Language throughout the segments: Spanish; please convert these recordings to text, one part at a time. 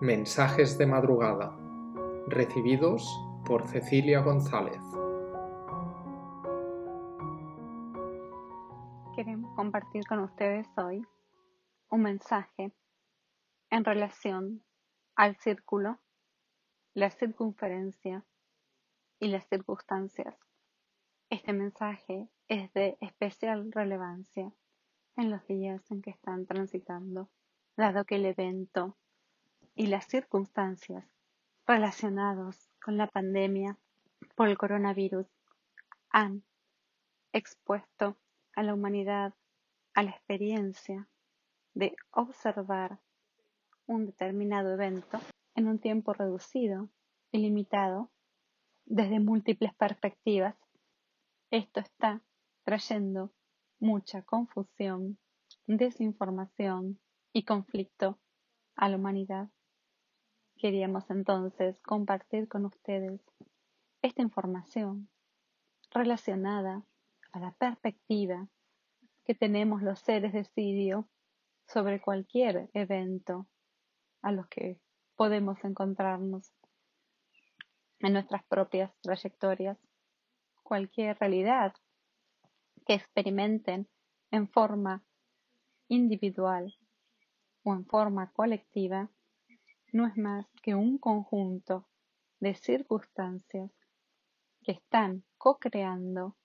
Mensajes de madrugada, recibidos por Cecilia González. Queremos compartir con ustedes hoy un mensaje en relación al círculo, la circunferencia y las circunstancias. Este mensaje es de especial relevancia en los días en que están transitando, dado que el evento y las circunstancias relacionados con la pandemia por el coronavirus han expuesto a la humanidad a la experiencia de observar un determinado evento en un tiempo reducido y limitado desde múltiples perspectivas. Esto está trayendo mucha confusión, desinformación y conflicto a la humanidad. Queríamos entonces compartir con ustedes esta información relacionada a la perspectiva que tenemos los seres de Sirio sobre cualquier evento a los que podemos encontrarnos en nuestras propias trayectorias, cualquier realidad que experimenten en forma individual o en forma colectiva no es más que un conjunto de circunstancias que están co-creando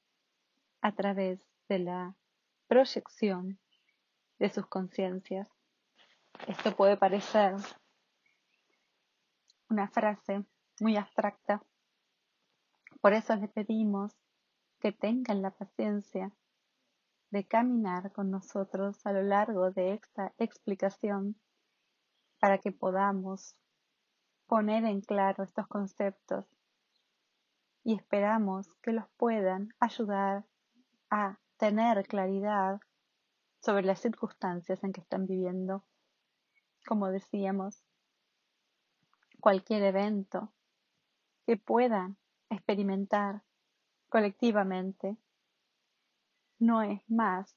a través de la proyección de sus conciencias. Esto puede parecer una frase muy abstracta. Por eso les pedimos que tengan la paciencia de caminar con nosotros a lo largo de esta explicación para que podamos poner en claro estos conceptos y esperamos que los puedan ayudar a tener claridad sobre las circunstancias en que están viviendo. Como decíamos, cualquier evento que puedan experimentar colectivamente no es más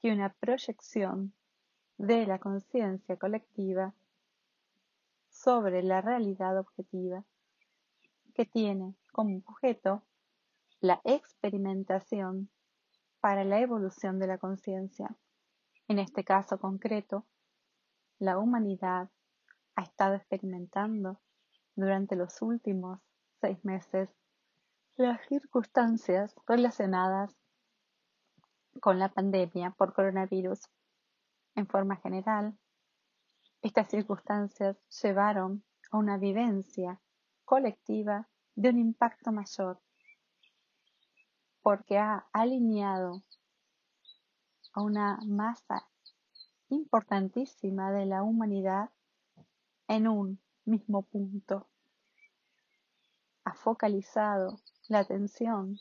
que una proyección de la conciencia colectiva sobre la realidad objetiva que tiene como objeto la experimentación para la evolución de la conciencia. En este caso concreto, la humanidad ha estado experimentando durante los últimos seis meses las circunstancias relacionadas con la pandemia por coronavirus en forma general, estas circunstancias llevaron a una vivencia colectiva de un impacto mayor, porque ha alineado a una masa importantísima de la humanidad en un mismo punto. Ha focalizado la atención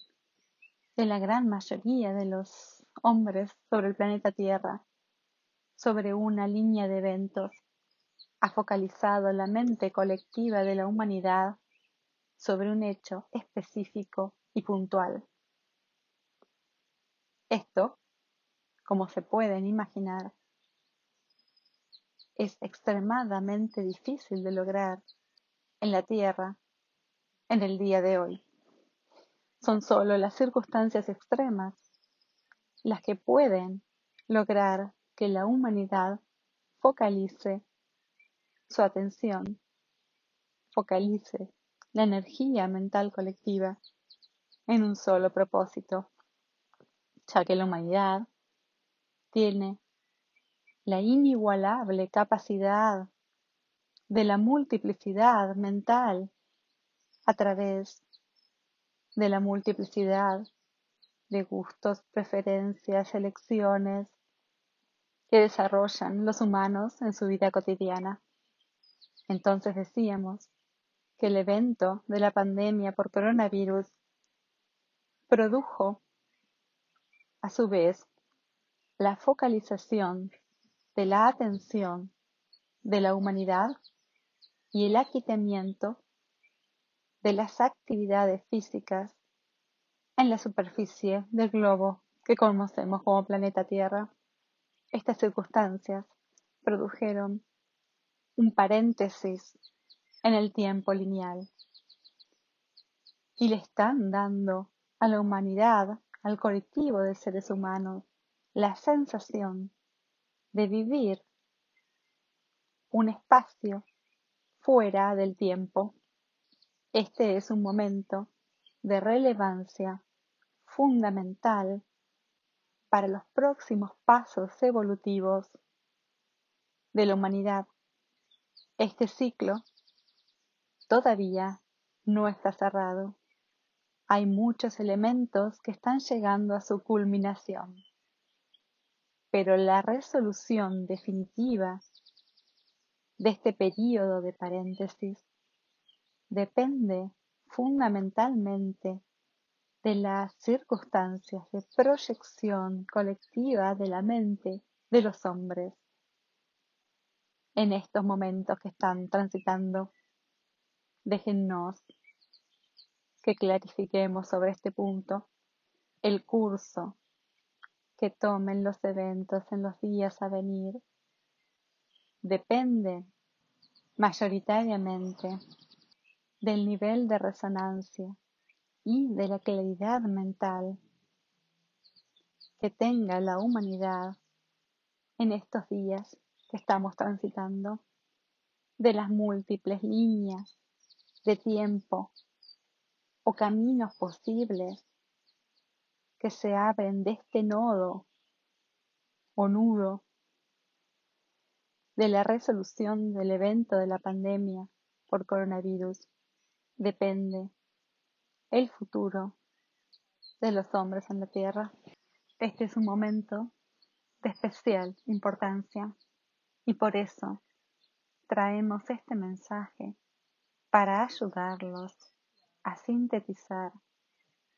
de la gran mayoría de los hombres sobre el planeta Tierra sobre una línea de eventos. Ha focalizado la mente colectiva de la humanidad sobre un hecho específico y puntual. Esto, como se pueden imaginar, es extremadamente difícil de lograr en la Tierra en el día de hoy. Son solo las circunstancias extremas las que pueden lograr que la humanidad focalice su atención, focalice la energía mental colectiva en un solo propósito, ya que la humanidad tiene la inigualable capacidad de la multiplicidad mental a través de la multiplicidad de gustos, preferencias, elecciones, que desarrollan los humanos en su vida cotidiana. Entonces decíamos que el evento de la pandemia por coronavirus produjo a su vez la focalización de la atención de la humanidad y el aquitamiento de las actividades físicas en la superficie del globo que conocemos como planeta Tierra. Estas circunstancias produjeron un paréntesis en el tiempo lineal. Y le están dando a la humanidad, al colectivo de seres humanos, la sensación de vivir un espacio fuera del tiempo. Este es un momento de relevancia fundamental para los próximos pasos evolutivos de la humanidad. Este ciclo todavía no está cerrado. Hay muchos elementos que están llegando a su culminación, pero la resolución definitiva de este periodo de paréntesis depende fundamentalmente de las circunstancias de proyección colectiva de la mente de los hombres en estos momentos que están transitando. Déjennos que clarifiquemos sobre este punto el curso que tomen los eventos en los días a venir depende mayoritariamente del nivel de resonancia y de la claridad mental que tenga la humanidad en estos días estamos transitando, de las múltiples líneas de tiempo o caminos posibles que se abren de este nodo o nudo de la resolución del evento de la pandemia por coronavirus depende el futuro de los hombres en la Tierra. Este es un momento de especial importancia y por eso traemos este mensaje para ayudarlos a sintetizar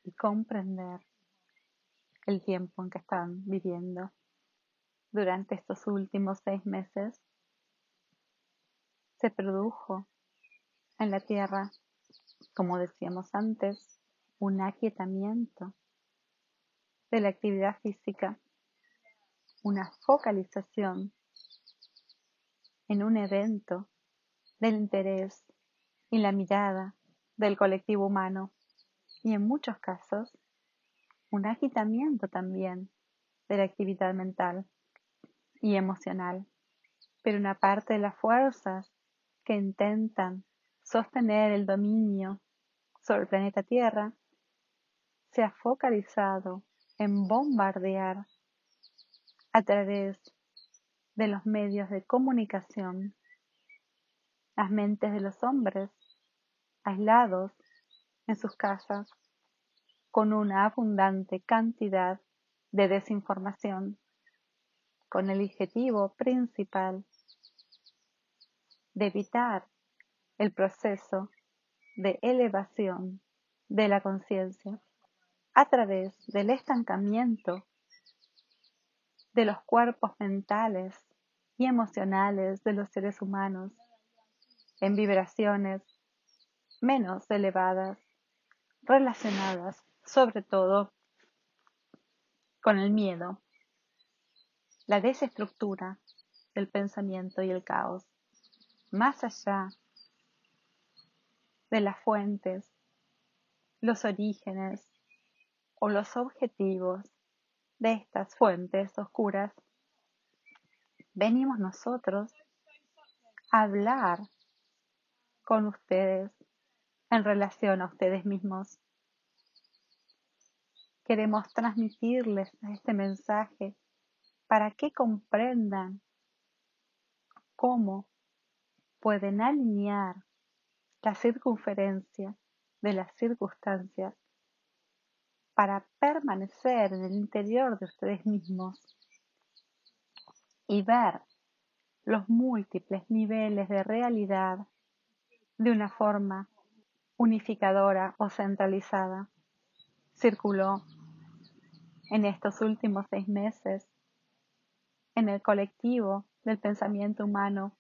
y comprender el tiempo en que están viviendo durante estos últimos seis meses. Se produjo en la Tierra, como decíamos antes, un aquietamiento de la actividad física, una focalización en un evento del interés y la mirada del colectivo humano y en muchos casos un agitamiento también de la actividad mental y emocional. Pero una parte de las fuerzas que intentan sostener el dominio sobre el planeta Tierra se ha focalizado en bombardear a través de los medios de comunicación las mentes de los hombres aislados en sus casas con una abundante cantidad de desinformación, con el objetivo principal de evitar el proceso de elevación de la conciencia a través del estancamiento de los cuerpos mentales y emocionales de los seres humanos en vibraciones menos elevadas relacionadas sobre todo con el miedo, la desestructura del pensamiento y el caos más allá de las fuentes, los orígenes o los objetivos de estas fuentes oscuras, venimos nosotros a hablar con ustedes en relación a ustedes mismos. Queremos transmitirles este mensaje para que comprendan cómo pueden alinear la circunferencia de las circunstancias para permanecer en el interior de ustedes mismos y ver los múltiples niveles de realidad de una forma unificadora o centralizada. Circuló en estos últimos seis meses en el colectivo del pensamiento humano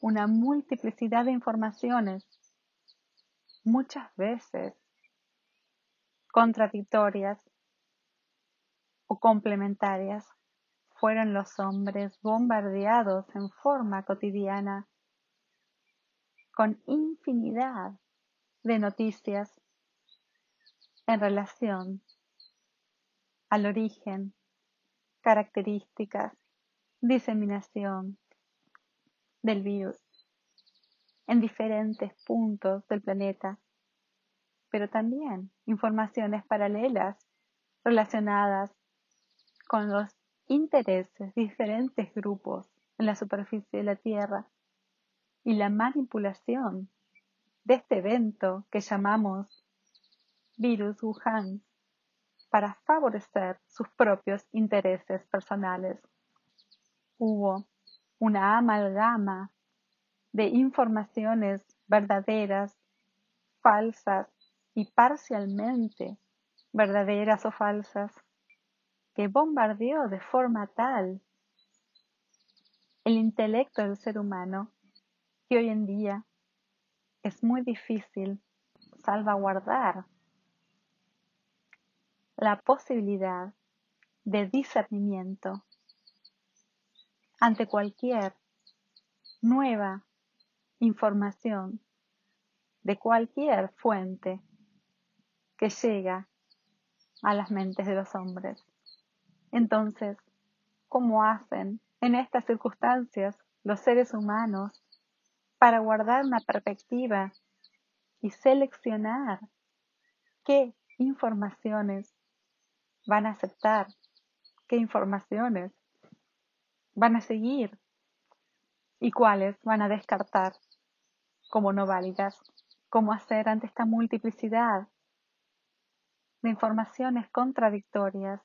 una multiplicidad de informaciones, muchas veces contradictorias o complementarias, fueron los hombres bombardeados en forma cotidiana con infinidad de noticias en relación al origen, características, diseminación del virus en diferentes puntos del planeta, pero también informaciones paralelas relacionadas con los intereses diferentes grupos en la superficie de la Tierra y la manipulación de este evento que llamamos virus Wuhan para favorecer sus propios intereses personales. Hubo una amalgama de informaciones verdaderas, falsas y parcialmente verdaderas o falsas que bombardeó de forma tal el intelecto del ser humano que hoy en día es muy difícil salvaguardar la posibilidad de discernimiento ante cualquier nueva información de cualquier fuente que llega a las mentes de los hombres. Entonces, ¿cómo hacen en estas circunstancias los seres humanos para guardar una perspectiva y seleccionar qué informaciones van a aceptar, qué informaciones van a seguir y cuáles van a descartar como no válidas, cómo hacer ante esta multiplicidad de informaciones contradictorias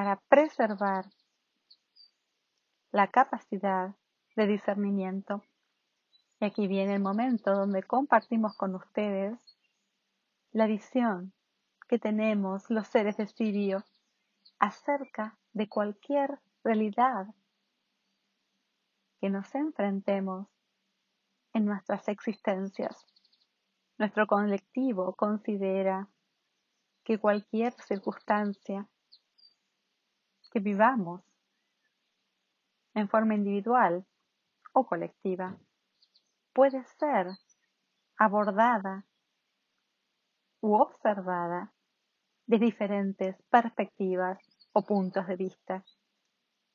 para preservar la capacidad de discernimiento. Y aquí viene el momento donde compartimos con ustedes la visión que tenemos los seres de Sirio acerca de cualquier realidad que nos enfrentemos en nuestras existencias. Nuestro colectivo considera que cualquier circunstancia que vivamos en forma individual o colectiva puede ser abordada u observada de diferentes perspectivas o puntos de vista.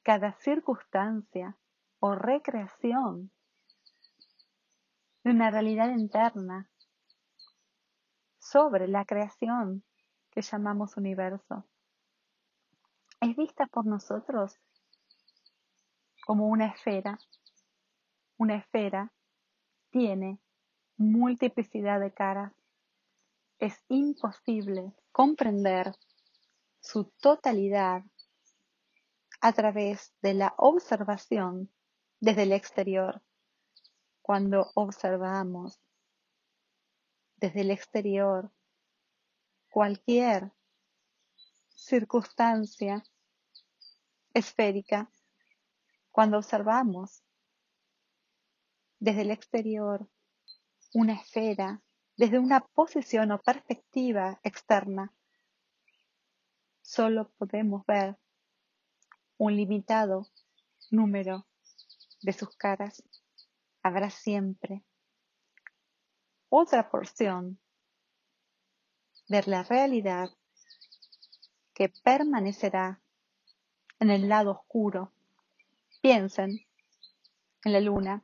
Cada circunstancia o recreación de una realidad interna sobre la creación que llamamos universo es vista por nosotros como una esfera. Una esfera tiene multiplicidad de caras es imposible comprender su totalidad a través de la observación desde el exterior. Cuando observamos desde el exterior cualquier circunstancia esférica, cuando observamos desde el exterior una esfera desde una posición o perspectiva externa. Solo podemos ver un limitado número de sus caras. Habrá siempre otra porción de la realidad que permanecerá en el lado oscuro. Piensen en la luna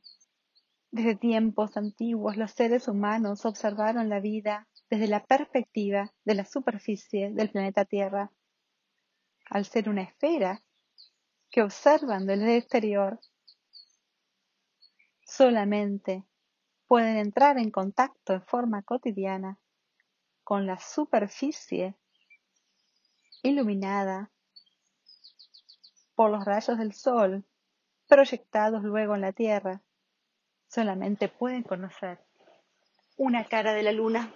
desde tiempos antiguos los seres humanos observaron la vida desde la perspectiva de la superficie del planeta Tierra. Al ser una esfera que observan desde el exterior, solamente pueden entrar en contacto en forma cotidiana con la superficie iluminada por los rayos del sol proyectados luego en la Tierra solamente pueden conocer una cara de la luna,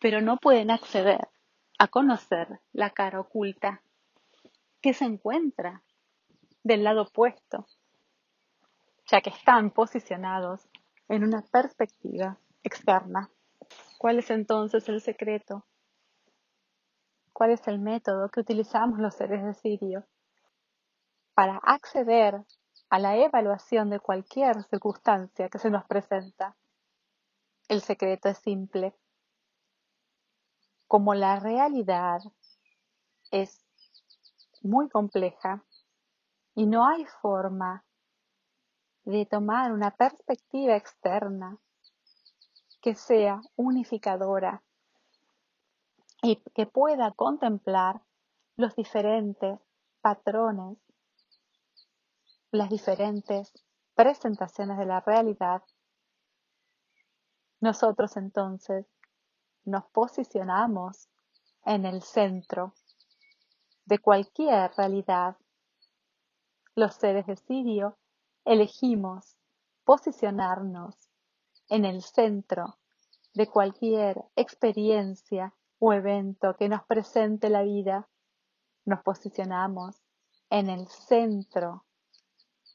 pero no pueden acceder a conocer la cara oculta que se encuentra del lado opuesto, ya que están posicionados en una perspectiva externa. ¿Cuál es entonces el secreto? ¿Cuál es el método que utilizamos los seres de Sirio para acceder a la evaluación de cualquier circunstancia que se nos presenta. El secreto es simple. Como la realidad es muy compleja y no hay forma de tomar una perspectiva externa que sea unificadora y que pueda contemplar los diferentes patrones, las diferentes presentaciones de la realidad, nosotros entonces nos posicionamos en el centro de cualquier realidad. Los seres de Sirio elegimos posicionarnos en el centro de cualquier experiencia o evento que nos presente la vida, nos posicionamos en el centro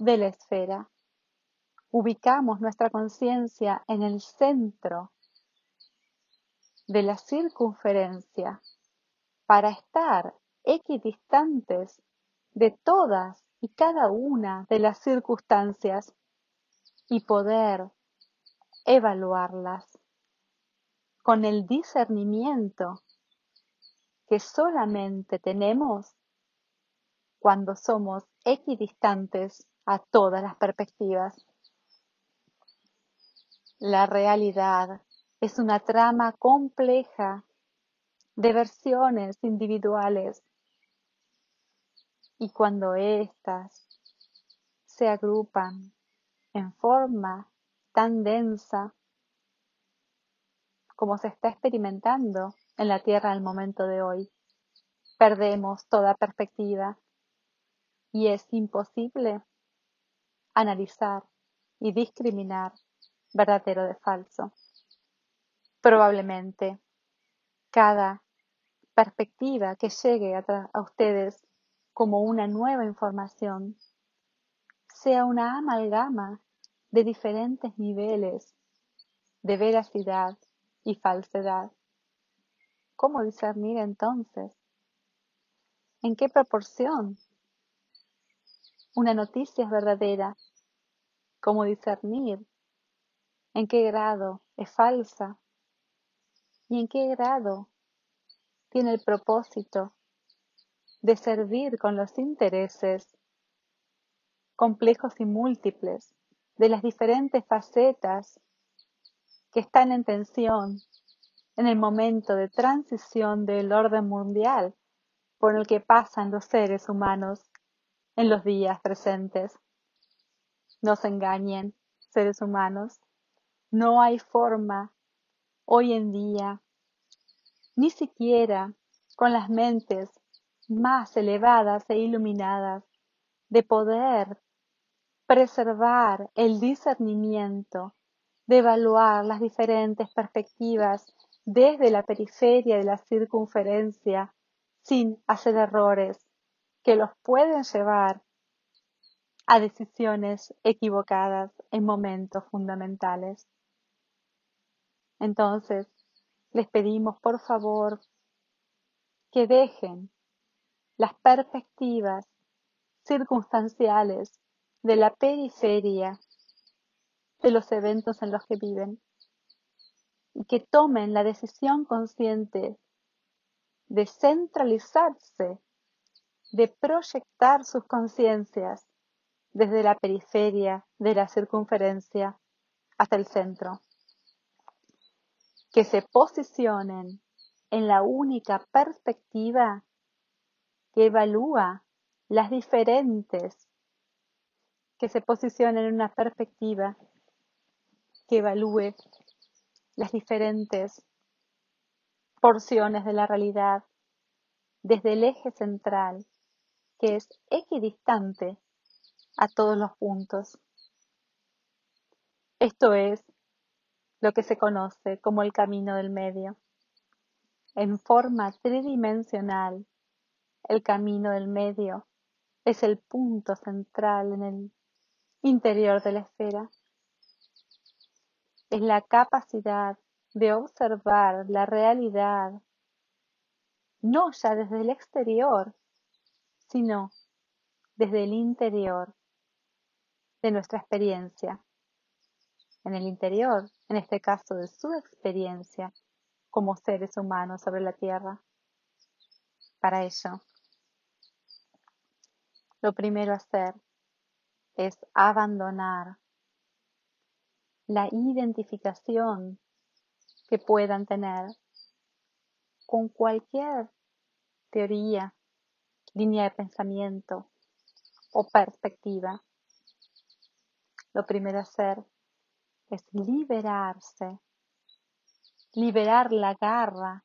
de la esfera. Ubicamos nuestra conciencia en el centro de la circunferencia para estar equidistantes de todas y cada una de las circunstancias y poder evaluarlas con el discernimiento que solamente tenemos cuando somos equidistantes a todas las perspectivas. La realidad es una trama compleja de versiones individuales y cuando éstas se agrupan en forma tan densa como se está experimentando en la Tierra el momento de hoy. Perdemos toda perspectiva y es imposible analizar y discriminar verdadero de falso. Probablemente cada perspectiva que llegue a, a ustedes como una nueva información sea una amalgama de diferentes niveles de veracidad y falsedad. ¿Cómo discernir entonces? ¿En qué proporción una noticia es verdadera? ¿Cómo discernir? ¿En qué grado es falsa? ¿Y en qué grado tiene el propósito de servir con los intereses complejos y múltiples de las diferentes facetas que están en tensión en el momento de transición del orden mundial por el que pasan los seres humanos en los días presentes. No se engañen, seres humanos. No hay forma hoy en día, ni siquiera con las mentes más elevadas e iluminadas, de poder preservar el discernimiento de evaluar las diferentes perspectivas desde la periferia de la circunferencia sin hacer errores que los pueden llevar a decisiones equivocadas en momentos fundamentales. Entonces, les pedimos por favor que dejen las perspectivas circunstanciales de la periferia de los eventos en los que viven y que tomen la decisión consciente de centralizarse, de proyectar sus conciencias desde la periferia de la circunferencia hasta el centro, que se posicionen en la única perspectiva que evalúa las diferentes, que se posicionen en una perspectiva que evalúe las diferentes porciones de la realidad desde el eje central, que es equidistante a todos los puntos. Esto es lo que se conoce como el camino del medio. En forma tridimensional, el camino del medio es el punto central en el interior de la esfera es la capacidad de observar la realidad no ya desde el exterior, sino desde el interior de nuestra experiencia. En el interior, en este caso de su experiencia como seres humanos sobre la Tierra. Para ello, lo primero a hacer es abandonar la identificación que puedan tener con cualquier teoría, línea de pensamiento o perspectiva. Lo primero a hacer es liberarse, liberar la garra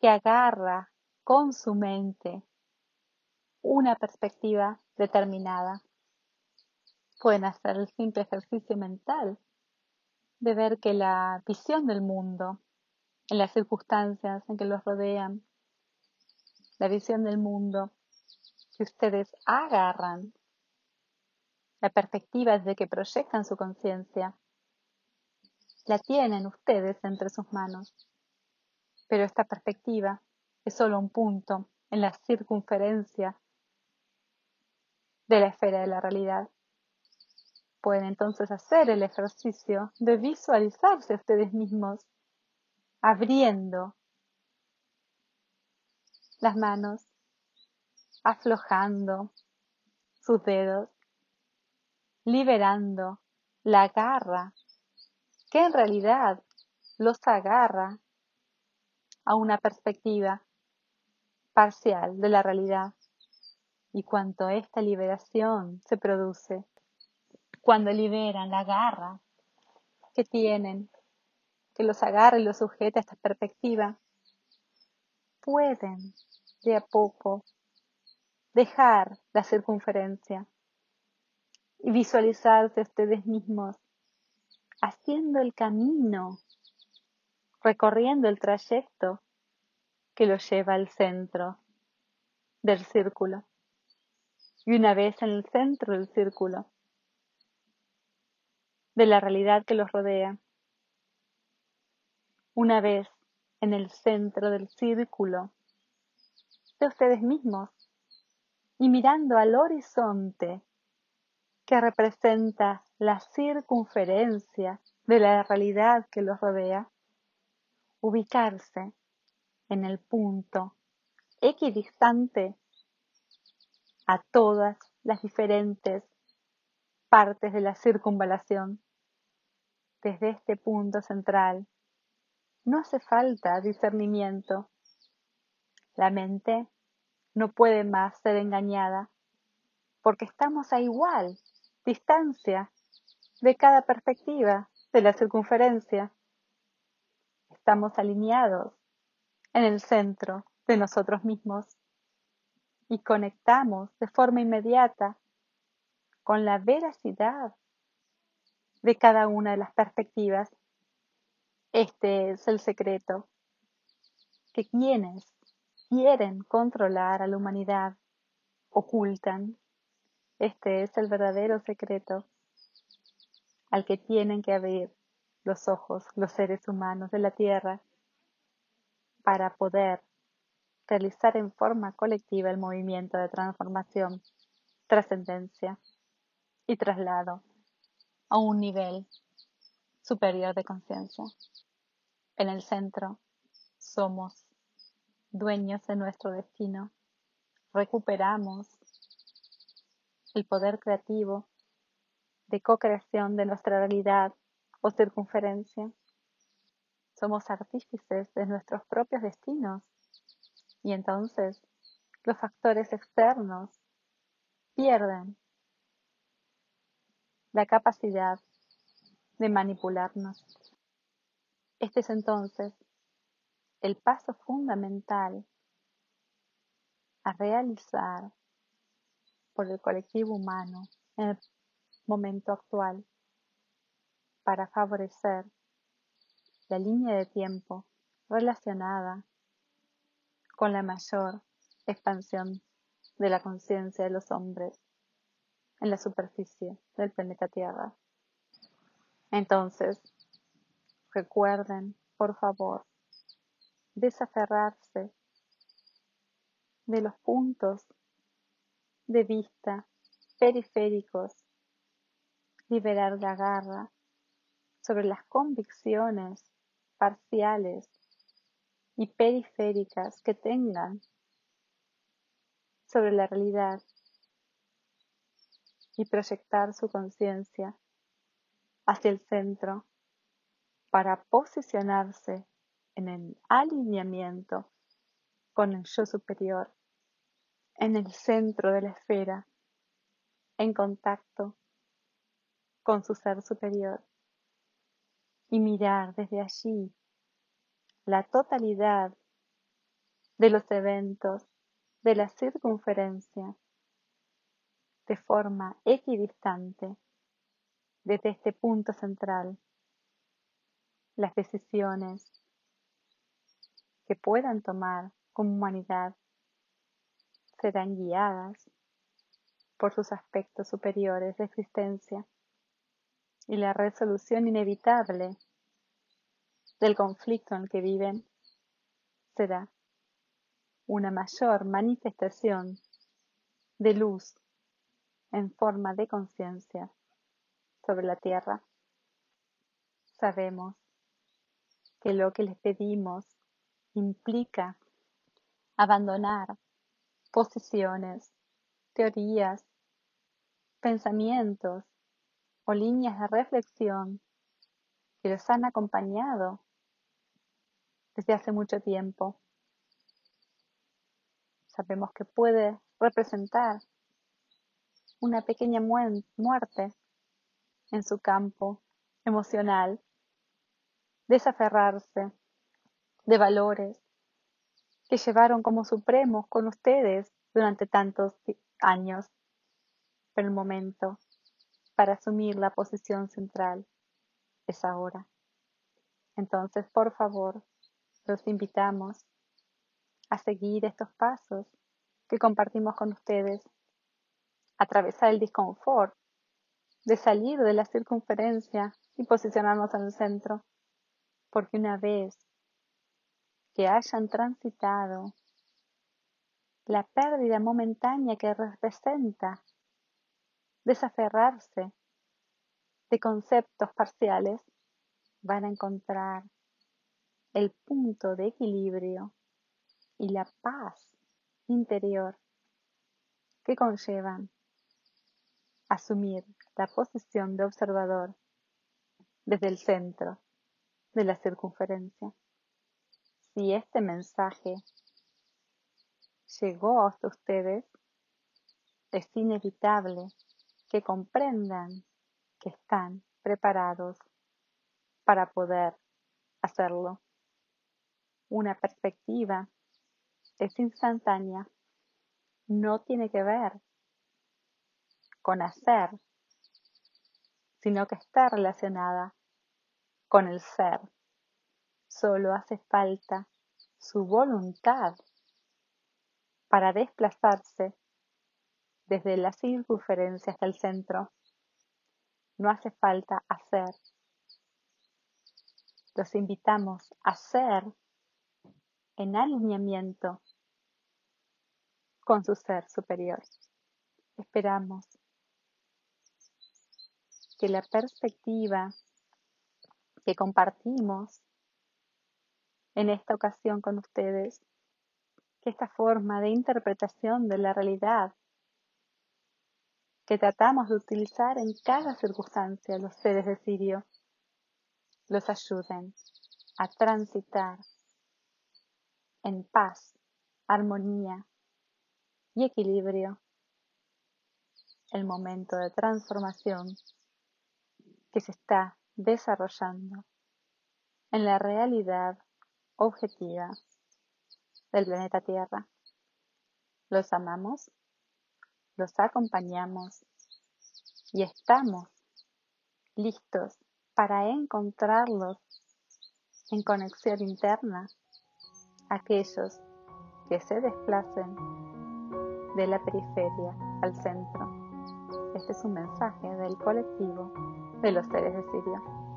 que agarra con su mente una perspectiva determinada. Pueden hacer el simple ejercicio mental de ver que la visión del mundo, en las circunstancias en que los rodean, la visión del mundo que ustedes agarran, la perspectiva desde que proyectan su conciencia, la tienen ustedes entre sus manos. Pero esta perspectiva es solo un punto en la circunferencia de la esfera de la realidad. Pueden entonces hacer el ejercicio de visualizarse ustedes mismos abriendo las manos, aflojando sus dedos, liberando la garra que en realidad los agarra a una perspectiva parcial de la realidad. Y cuanto esta liberación se produce, cuando liberan la garra que tienen, que los agarra y los sujeta a esta perspectiva, pueden de a poco dejar la circunferencia y visualizarse ustedes mismos haciendo el camino, recorriendo el trayecto que los lleva al centro del círculo. Y una vez en el centro del círculo, de la realidad que los rodea. Una vez en el centro del círculo de ustedes mismos y mirando al horizonte que representa la circunferencia de la realidad que los rodea, ubicarse en el punto equidistante a todas las diferentes partes de la circunvalación. Desde este punto central no hace falta discernimiento. La mente no puede más ser engañada porque estamos a igual distancia de cada perspectiva de la circunferencia. Estamos alineados en el centro de nosotros mismos y conectamos de forma inmediata con la veracidad de cada una de las perspectivas. Este es el secreto, que quienes quieren controlar a la humanidad ocultan. Este es el verdadero secreto al que tienen que abrir los ojos los seres humanos de la Tierra para poder realizar en forma colectiva el movimiento de transformación, trascendencia y traslado a un nivel superior de conciencia. En el centro somos dueños de nuestro destino. Recuperamos el poder creativo de co-creación de nuestra realidad o circunferencia. Somos artífices de nuestros propios destinos y entonces los factores externos pierden la capacidad de manipularnos. Este es entonces el paso fundamental a realizar por el colectivo humano en el momento actual para favorecer la línea de tiempo relacionada con la mayor expansión de la conciencia de los hombres en la superficie del planeta Tierra. Entonces, recuerden, por favor, desaferrarse de los puntos de vista periféricos, liberar la garra sobre las convicciones parciales y periféricas que tengan sobre la realidad y proyectar su conciencia hacia el centro para posicionarse en el alineamiento con el yo superior, en el centro de la esfera, en contacto con su ser superior y mirar desde allí la totalidad de los eventos de la circunferencia de forma equidistante desde este punto central. Las decisiones que puedan tomar como humanidad serán guiadas por sus aspectos superiores de existencia y la resolución inevitable del conflicto en el que viven será una mayor manifestación de luz en forma de conciencia sobre la tierra. Sabemos que lo que les pedimos implica abandonar posiciones, teorías, pensamientos o líneas de reflexión que los han acompañado desde hace mucho tiempo. Sabemos que puede representar una pequeña muerte en su campo emocional, desaferrarse de valores que llevaron como supremos con ustedes durante tantos años. Pero el momento para asumir la posición central es ahora. Entonces, por favor, los invitamos a seguir estos pasos que compartimos con ustedes atravesar el disconfort de salir de la circunferencia y posicionarnos en el centro, porque una vez que hayan transitado la pérdida momentánea que representa desaferrarse de conceptos parciales, van a encontrar el punto de equilibrio y la paz interior que conllevan asumir la posición de observador desde el centro de la circunferencia. Si este mensaje llegó hasta ustedes, es inevitable que comprendan que están preparados para poder hacerlo. Una perspectiva es instantánea, no tiene que ver con hacer, sino que está relacionada con el ser. Solo hace falta su voluntad para desplazarse desde la circunferencia hasta el centro. No hace falta hacer. Los invitamos a ser en alineamiento con su ser superior. Esperamos que la perspectiva que compartimos en esta ocasión con ustedes, que esta forma de interpretación de la realidad que tratamos de utilizar en cada circunstancia los seres de Sirio, los ayuden a transitar en paz, armonía y equilibrio el momento de transformación que se está desarrollando en la realidad objetiva del planeta Tierra. Los amamos, los acompañamos y estamos listos para encontrarlos en conexión interna, aquellos que se desplacen de la periferia al centro. Este es un mensaje del colectivo de los seres de Sirio.